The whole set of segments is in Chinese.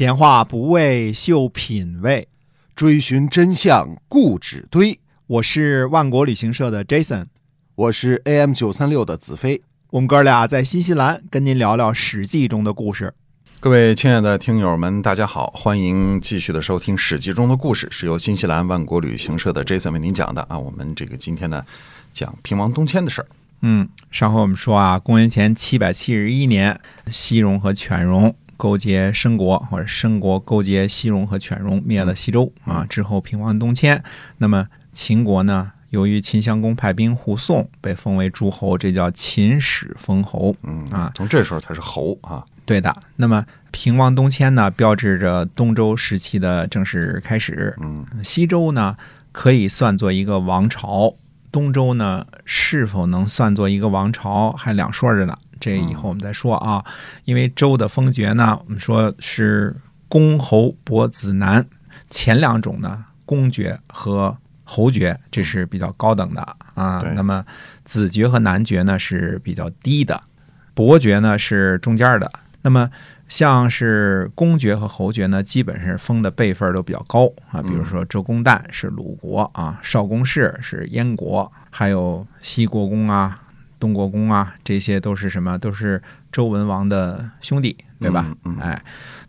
闲话不为秀品味，追寻真相固执堆。我是万国旅行社的 Jason，我是 AM 九三六的子飞。我们哥俩在新西兰跟您聊聊《史记》中的故事。各位亲爱的听友们，大家好，欢迎继续的收听《史记》中的故事，是由新西兰万国旅行社的 Jason 为您讲的啊。我们这个今天呢，讲平王东迁的事儿。嗯，上回我们说啊，公元前七百七十一年，西戎和犬戎勾结申国，或者申国勾结西戎和犬戎，灭了西周啊。之后平王东迁，那么秦国呢，由于秦襄公派兵护送，被封为诸侯，这叫秦始封侯。嗯啊，从这时候才是侯啊。对的。那么平王东迁呢，标志着东周时期的正式开始。嗯，西周呢，可以算作一个王朝。东周呢，是否能算作一个王朝，还两说着呢。这以后我们再说啊。因为周的封爵呢，我们说是公侯伯子男，前两种呢，公爵和侯爵，这是比较高等的啊。那么子爵和男爵呢是比较低的，伯爵呢是中间的。那么像是公爵和侯爵呢，基本上封的辈分都比较高啊。比如说周公旦是鲁国啊，少公氏是燕国，还有西国公啊、东国公啊，这些都是什么？都是周文王的兄弟，对吧？哎，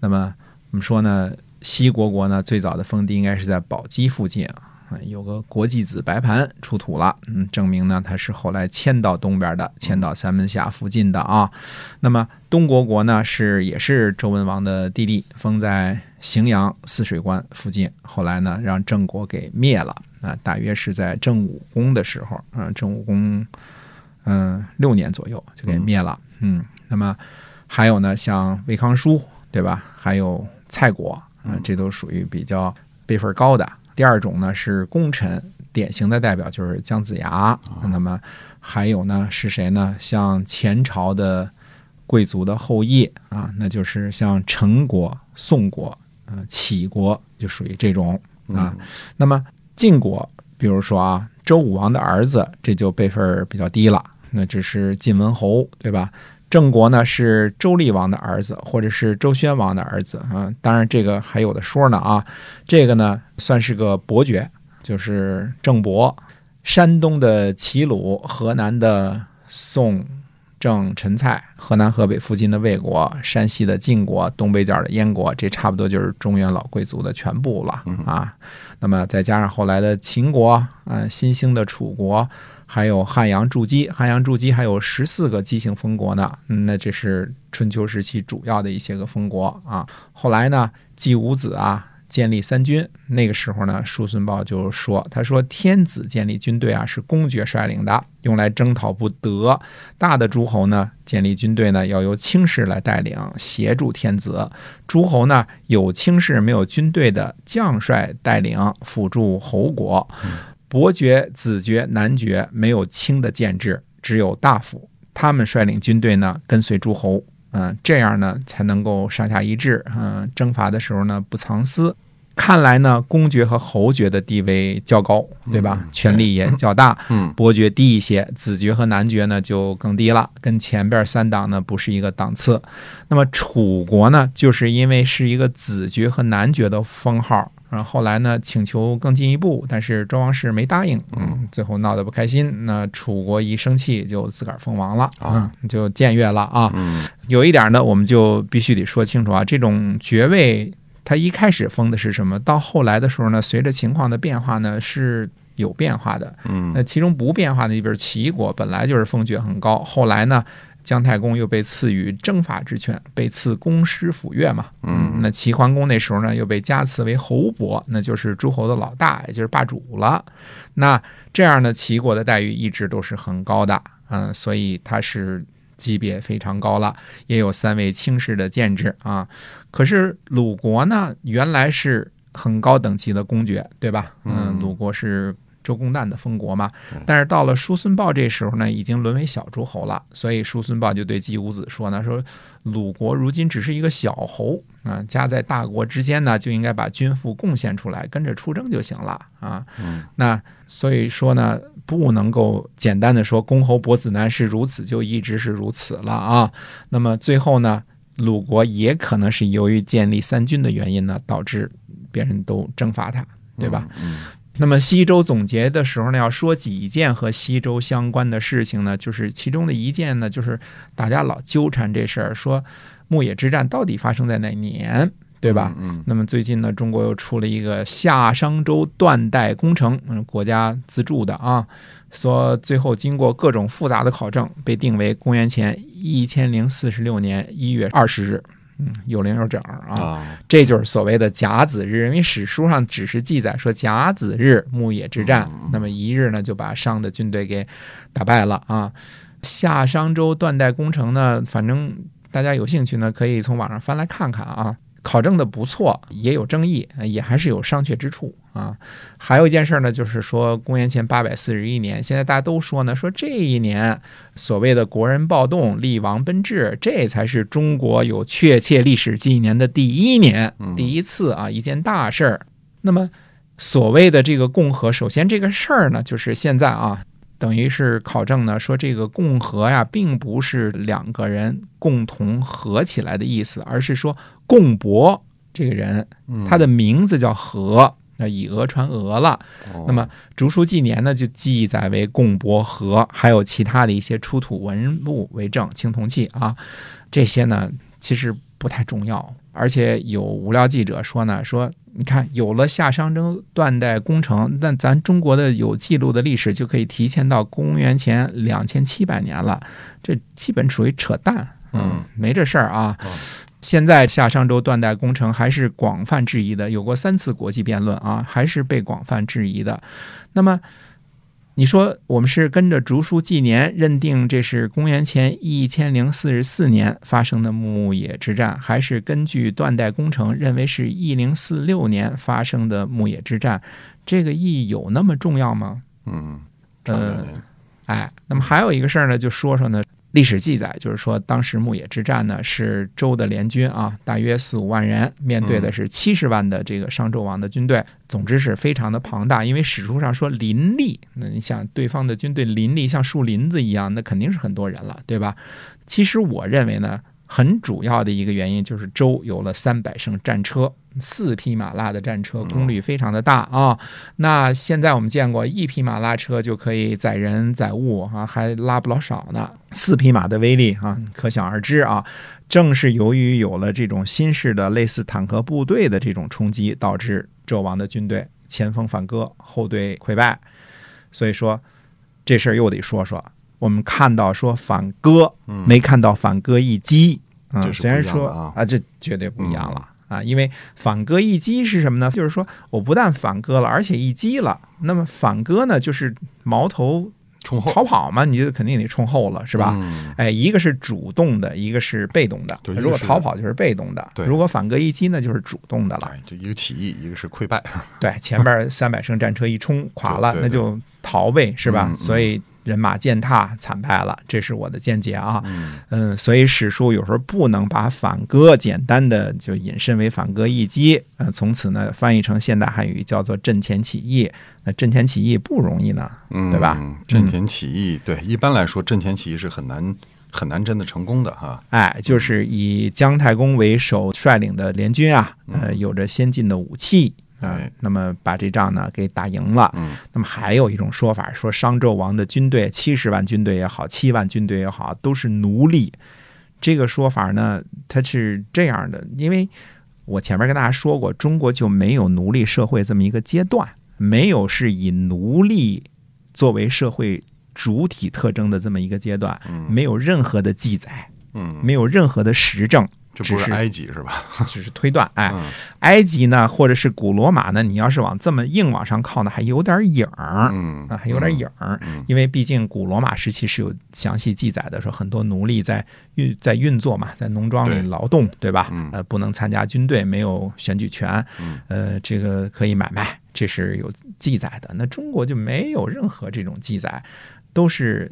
那么我们说呢，西国国呢，最早的封地应该是在宝鸡附近啊。有个国际子白盘出土了，嗯，证明呢他是后来迁到东边的，迁到三门峡附近的啊。那么东国国呢是也是周文王的弟弟，封在荥阳泗水关附近，后来呢让郑国给灭了啊，大约是在郑武公的时候，啊，郑武公嗯六年左右就给灭了，嗯。那么还有呢，像魏康叔对吧？还有蔡国啊，这都属于比较辈分高的。第二种呢是功臣，典型的代表就是姜子牙。那么还有呢是谁呢？像前朝的贵族的后裔啊，那就是像陈国、宋国、呃齐国，就属于这种啊。那么晋国，比如说啊，周武王的儿子，这就辈分比较低了，那只是晋文侯，对吧？郑国呢是周厉王的儿子，或者是周宣王的儿子啊。当然这个还有的说呢啊。这个呢算是个伯爵，就是郑伯。山东的齐鲁，河南的宋、郑、陈、蔡，河南、河北附近的魏国，山西的晋国，东北角的燕国，这差不多就是中原老贵族的全部了啊。那么再加上后来的秦国啊，新兴的楚国。还有汉阳筑基，汉阳筑基还有十四个姬姓封国呢。嗯，那这是春秋时期主要的一些个封国啊。后来呢，季武子啊建立三军，那个时候呢，叔孙豹就说：“他说天子建立军队啊，是公爵率领的，用来征讨不得；大的诸侯呢，建立军队呢，要由卿士来带领，协助天子。诸侯呢，有卿士没有军队的将帅带领，辅助侯国。”伯爵、子爵、男爵没有卿的建制，只有大夫，他们率领军队呢，跟随诸侯，嗯，这样呢才能够上下一致，嗯，征伐的时候呢不藏私。看来呢，公爵和侯爵的地位较高，对吧？权力也较大。嗯，伯爵低一些，子爵和男爵呢就更低了，跟前边三档呢不是一个档次。那么楚国呢，就是因为是一个子爵和男爵的封号。然后后来呢，请求更进一步，但是周王室没答应，嗯，最后闹得不开心。那楚国一生气，就自个儿封王了啊，就僭越了啊。有一点呢，我们就必须得说清楚啊，这种爵位，他一开始封的是什么？到后来的时候呢，随着情况的变化呢，是有变化的。嗯，那其中不变化的，你比如齐国，本来就是封爵很高，后来呢？姜太公又被赐予征伐之权，被赐公师府乐嘛。嗯，那齐桓公那时候呢，又被加赐为侯伯，那就是诸侯的老大，也就是霸主了。那这样呢，齐国的待遇一直都是很高的，嗯，所以他是级别非常高了，也有三位卿士的建制啊。可是鲁国呢，原来是很高等级的公爵，对吧？嗯，鲁国是。周公旦的封国嘛，但是到了叔孙豹这时候呢，已经沦为小诸侯了，所以叔孙豹就对姬武子说呢：“说鲁国如今只是一个小侯啊，夹在大国之间呢，就应该把君父贡献出来，跟着出征就行了啊。”那所以说呢，不能够简单的说公侯伯子男是如此，就一直是如此了啊。那么最后呢，鲁国也可能是由于建立三军的原因呢，导致别人都征伐他，对吧？嗯那么西周总结的时候呢，要说几件和西周相关的事情呢，就是其中的一件呢，就是大家老纠缠这事儿，说牧野之战到底发生在哪年，对吧？嗯那么最近呢，中国又出了一个夏商周断代工程，嗯，国家资助的啊，说最后经过各种复杂的考证，被定为公元前一千零四十六年一月二十日，嗯，有零有整啊啊，这就是所谓的甲子日，因为史书上只是记载说甲子日牧野之战，那么一日呢就把商的军队给打败了啊。夏商周断代工程呢，反正大家有兴趣呢，可以从网上翻来看看啊。考证的不错，也有争议，也还是有商榷之处啊。还有一件事呢，就是说公元前八百四十一年，现在大家都说呢，说这一年所谓的国人暴动、厉王奔至，这才是中国有确切历史纪年的第一年，第一次啊，一件大事儿。那么所谓的这个共和，首先这个事儿呢，就是现在啊，等于是考证呢，说这个共和呀，并不是两个人共同合起来的意思，而是说共伯这个人，他的名字叫和，那以讹传讹了。哦那么竹书纪年呢，就记载为共伯和，还有其他的一些出土文物为证，青铜器啊，这些呢其实不太重要。而且有无聊记者说呢，说你看有了夏商周断代工程，那咱中国的有记录的历史就可以提前到公元前两千七百年了，这基本属于扯淡，嗯，没这事儿啊。哦现在夏商周断代工程还是广泛质疑的，有过三次国际辩论啊，还是被广泛质疑的。那么，你说我们是跟着竹书纪年认定这是公元前一千零四十四年发生的牧野之战，还是根据断代工程认为是一零四六年发生的牧野之战？这个意义有那么重要吗？嗯，呃，哎，那么还有一个事儿呢，就说说呢，历史记载就是说，当时牧野之战呢是周的联军啊，大约四五万人，面对的是七十万的这个商纣王的军队，总之是非常的庞大。因为史书上说林立，那你想对方的军队林立像树林子一样，那肯定是很多人了，对吧？其实我认为呢，很主要的一个原因就是周有了三百乘战车，四匹马拉的战车，功率非常的大啊。那现在我们见过一匹马拉车就可以载人载物啊，还拉不老少呢。四匹马的威力啊，可想而知啊。正是由于有了这种新式的类似坦克部队的这种冲击，导致纣王的军队前锋反戈，后队溃败。所以说这事儿又得说说。我们看到说反戈，没看到反戈一击啊、虽然说啊这绝对不一样了。啊，因为反戈一击是什么呢？就是说我不但反戈了，而且一击了。那么反戈呢，就是矛头冲后逃跑嘛，你就肯定得冲后了，是吧？嗯哎，一个是主动的，一个是被动的。对如果逃跑就是被动的，对如果反戈一击呢，就是主动的了。哎，就一个起义，一个是溃败，对，前边三百乘战车一冲垮了，对对那就逃呗，是吧？嗯嗯所以人马践踏，惨败了，这是我的见解啊。嗯嗯，所以史书有时候不能把反戈简单的就引申为反戈一击，呃，从此呢翻译成现代汉语叫做阵前起义。那阵前起义不容易呢，嗯，对吧？阵前起义，对，一般来说阵前起义是很难很难真的成功的哈。哎，就是以姜太公为首率领的联军啊，呃，有着先进的武器啊、哎那么把这仗呢给打赢了。嗯那么还有一种说法，说商纣王的军队七十万军队也好，七万军队也好，都是奴隶。这个说法呢，它是这样的，因为我前面跟大家说过，中国就没有奴隶社会这么一个阶段，没有是以奴隶作为社会主体特征的这么一个阶段，没有任何的记载，嗯，没有任何的实证，这不是埃及是吧？只是推断。哎，嗯埃及呢，或者是古罗马呢，你要是往这么硬往上靠呢，还有点影儿。嗯啊，还有点影儿，因为毕竟古罗马时期是有详细记载的，说很多奴隶在运在运作嘛，在农庄里劳动，对吧？嗯呃，不能参加军队，没有选举权，嗯呃，这个可以买卖，这是有记载的。那中国就没有任何这种记载，都是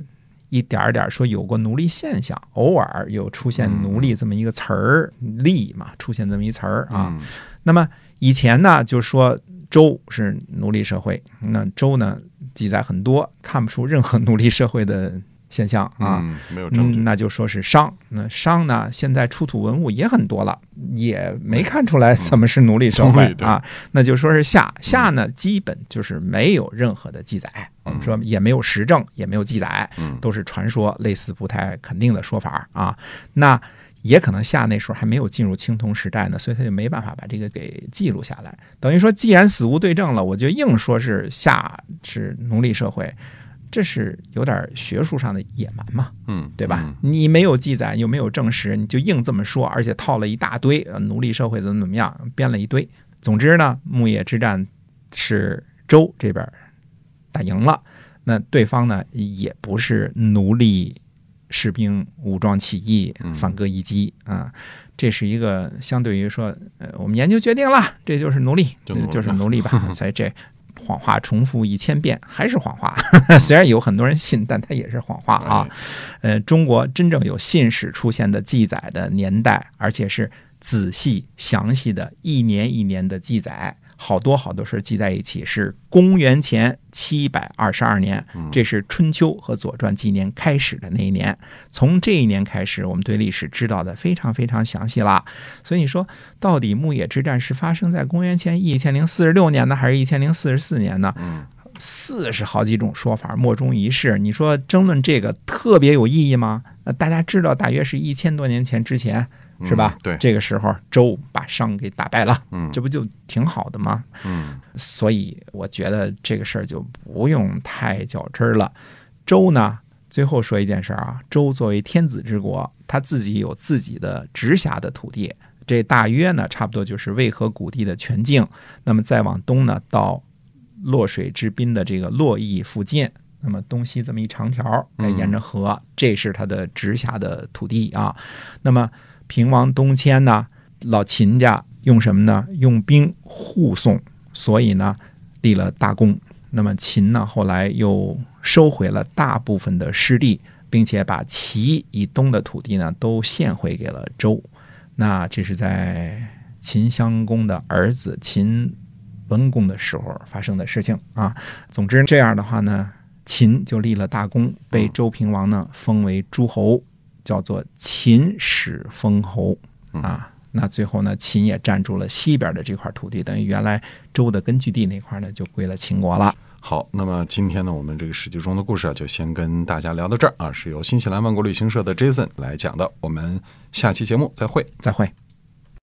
一点儿点儿说有过奴隶现象，偶尔有出现奴隶这么一个词儿，隶嘛，出现这么一词儿啊。嗯那么以前呢，就说周是奴隶社会，那周呢记载很多，看不出任何奴隶社会的现象啊。嗯，没有证据嗯，，那就说是商。那商呢，现在出土文物也很多了，也没看出来怎么是奴隶社会啊。那就说是夏，夏呢，基本就是没有任何的记载，我们说也没有实证，也没有记载，嗯都是传说，类似不太肯定的说法啊。那也可能夏那时候还没有进入青铜时代呢，所以他就没办法把这个给记录下来。等于说，既然死无对证了，我就硬说是夏是奴隶社会，这是有点学术上的野蛮嘛。嗯，对吧？嗯你没有记载，又没有证实，你就硬这么说，而且套了一大堆，呃奴隶社会怎么怎么样，编了一堆。总之呢，牧野之战是周这边打赢了，那对方呢也不是奴隶士兵武装起义嗯反戈一击啊，这是一个相对于说，呃，我们研究决定了，这就是奴隶，就奴隶就是奴隶吧，所以这。谎话重复一千遍还是谎话，虽然有很多人信，但它也是谎话啊。哎。呃，中国真正有信史出现的记载的年代，而且是仔细详细的一年一年的记载，好多好多事儿记在一起，是公元前七百二十二年，这是春秋和左传纪年开始的那一年。从这一年开始，我们对历史知道的非常非常详细了。所以你说，到底牧野之战是发生在公元前一千零四十六年呢，还是一千零四十四年呢？嗯四十好几种说法，莫衷一是。你说争论这个特别有意义吗？呃，大家知道，大约是一千多年前之前，是吧？嗯对这个时候周把商给打败了，嗯这不就挺好的吗？嗯所以我觉得这个事儿就不用太较真儿了。周呢，最后说一件事儿啊，周作为天子之国，他自己有自己的直辖的土地，这大约呢，差不多就是渭河谷地的全境。那么再往东呢，到洛水之滨的这个洛邑附近。那么东西这么一长条，哎，嗯沿着河，这是他的直辖的土地啊。那么平王东迁呢，老秦家用什么呢？用兵护送，所以呢立了大功。那么秦呢后来又收回了大部分的失地，并且把齐以东的土地呢都献回给了周。那这是在秦襄公的儿子秦文公的时候发生的事情啊。总之这样的话呢，秦就立了大功，被周平王呢封为诸侯，叫做秦始封侯啊。那最后呢，秦也占住了西边的这块土地，等于原来周的根据地那块呢就归了秦国了。好，那么今天呢，我们这个史记中的故事啊，就先跟大家聊到这儿啊，是由新西兰万国旅行社的 Jason 来讲的。我们下期节目再会。再会。